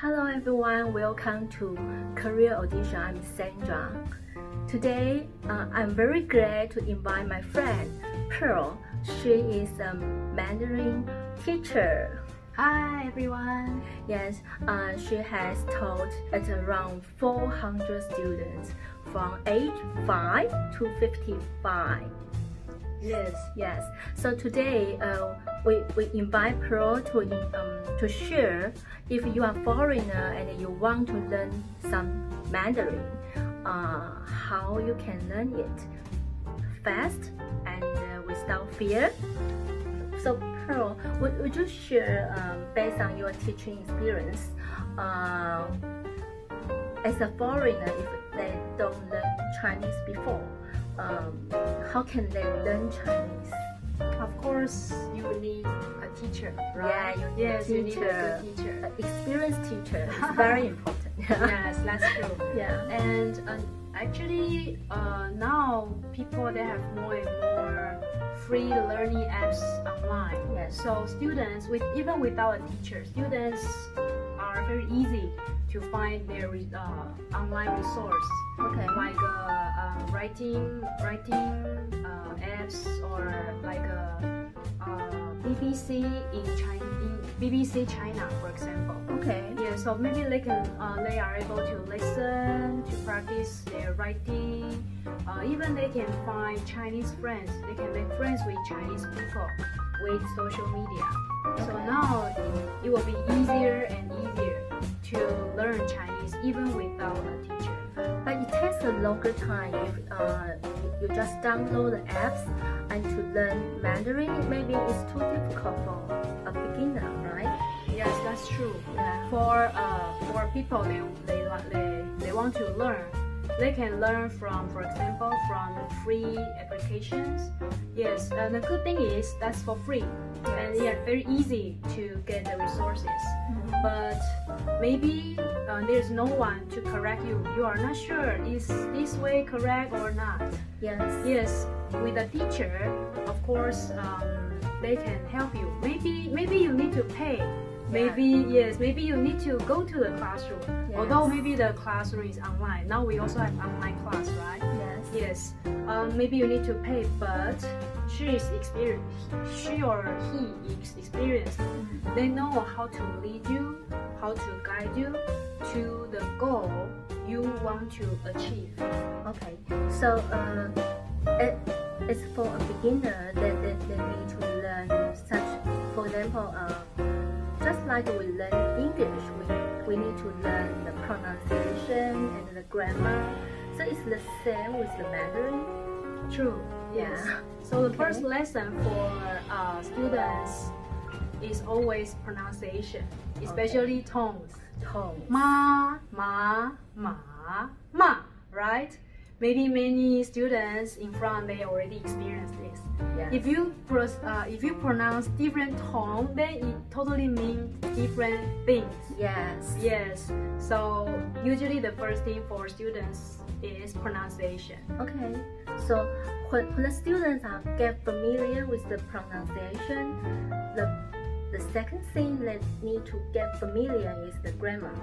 Hello everyone, welcome to Career Audition. I'm Sandra. Today, uh, I'm very glad to invite my friend Pearl. She is a Mandarin teacher. Hi everyone. Yes, uh, she has taught at around 400 students from age 5 to 55. Yes. Yes. So today, uh, we, we invite Pearl to um, to share if you are foreigner and you want to learn some Mandarin, uh, how you can learn it fast and uh, without fear. So Pearl, would, would you share um, based on your teaching experience? Uh, as a foreigner, if they don't learn Chinese before, um, how can they learn Chinese? Of course, you need a teacher, right? Yeah, you need yes, a you need a teacher. good teacher. An experienced teacher is very important. yes, that's true. yeah. And uh, actually, uh, now people they have more and more free learning apps online. Yes. So students, with even without a teacher, students are very easy to find their uh, online resource. Okay. like uh, uh, writing writing uh, apps or like a uh, BBC in China, in BBC China, for example. Okay. Yeah, so maybe they can uh, they are able to listen to practice their writing. Uh, even they can find Chinese friends. They can make friends with Chinese people with social media. So now it, it will be even without a teacher. But it takes a longer time if uh, you just download the apps and to learn Mandarin. Maybe it's too difficult for a beginner, right? Yes, that's true. Yeah. For uh, for people they they they they want to learn, they can learn from, for example, from free applications. Yes, and the good thing is that's for free, and Yes. yeah, very easy to get the resources. Mhm. But maybe uh, there's no one to correct you. You are not sure is this way correct or not. Yes. Yes, with a teacher, of course, um, they can help you. Maybe maybe you need to pay. Maybe yes, maybe you need to go to the classroom. Although maybe the classroom is online. Now we also have online class, right? Yes. Yes. Um, maybe you need to pay, but she is experienced. She or he is experienced. Mhm. They know how to lead you, how to guide you to the goal you want to achieve. Okay. So, uh, it, it's for a beginner that they, they need to learn such, for example, uh, like we learn English, we, we need to learn the pronunciation and the grammar. So it's the same with the Mandarin. True. Yes. Yeah. So the Okay. first lesson for uh, students is always pronunciation, especially tones. Tone. Ma, ma, ma, ma. Right? Maybe many students in front they already experienced this. Yeah. If you pros- uh, if you pronounce different tone, then it totally means different things. yes. Yes. So usually the first thing for students is pronunciation. Okay. So when, when the students are get familiar with the pronunciation, the the second thing they need to get familiar is the grammar.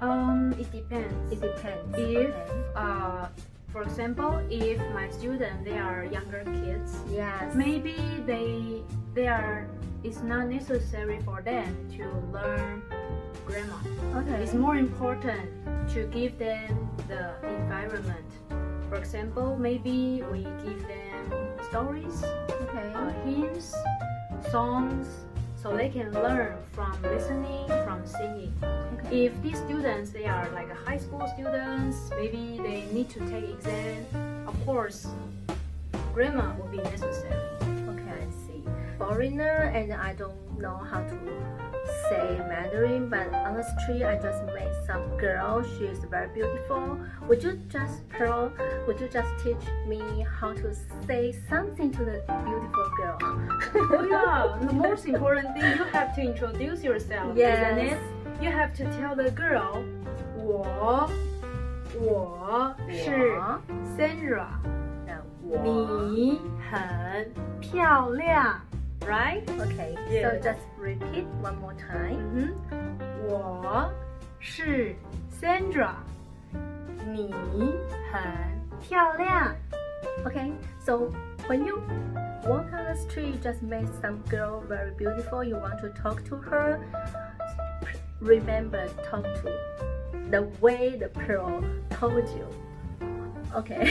Um, it depends. It depends. If, Okay. uh, for example, if my student they are younger kids, Yes. maybe they they are it's not necessary for them to learn grammar. Okay. It's more important to give them the environment. For example, maybe we give them stories, Okay. uh, hymns, songs, so they can learn from listening, from singing. okay. If these students they are like a high school students, maybe they need to take exam. Of course, grammar will be necessary Okay, I see. Foreigner and I don't know how to say Mandarin, but on the street I just met some girl. She is very beautiful. Would you just Pearl? Would you just teach me how to say something to the beautiful girl? Oh yeah, the most important thing you have to introduce yourself, isn't Yes. it? You have to tell the girl, 我我是我 Sandra，那我你很漂亮 ，right？ Okay, Yeah. so just repeat one more time. 嗯哼，我 是 Sandra，你很漂亮。 Okay, so when you walk on the street, just make some girl very beautiful. You want to talk to her. Remember, talk to the way the pearl told you. Okay.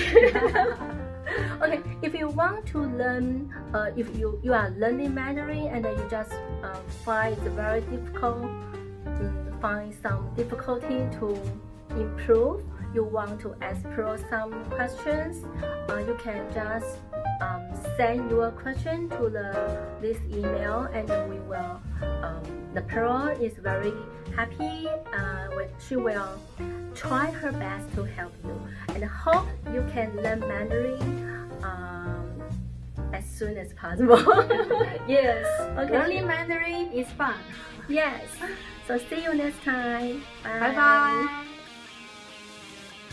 okay. If you want to learn, uh, if you you are learning Mandarin and you just uh, find it very difficult, mm, find some difficulty to improve you want to ask Pearl some questions, uh, you can just um, send your question to the this email, and we will. Um, the Pearl is very happy. Uh, she will try her best to help you, and hope you can learn Mandarin um, as soon as possible. Yes, Okay. learning Mandarin is fun. yes. So see you next time. Bye bye.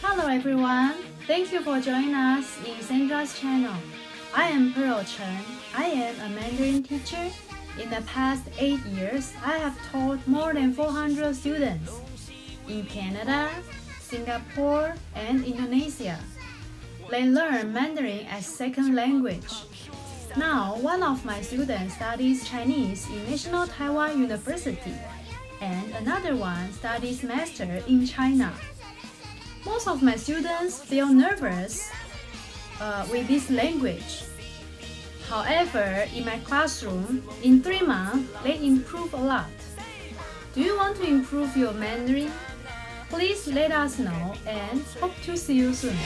Hello everyone, thank you for joining us in Sandra's channel. I am Pearl Chen. I am a Mandarin teacher. In the past 8 years, I have taught more than 400 students in Canada, Singapore, and Indonesia. They learn Mandarin as second language. Now, one of my students studies Chinese in National Taiwan University, and another one studies master in China. Most of my students feel nervous uh, with this language. However, in my classroom, in three months, they improve a lot. Do you want to improve your Mandarin? Please let us know and hope to see you soon.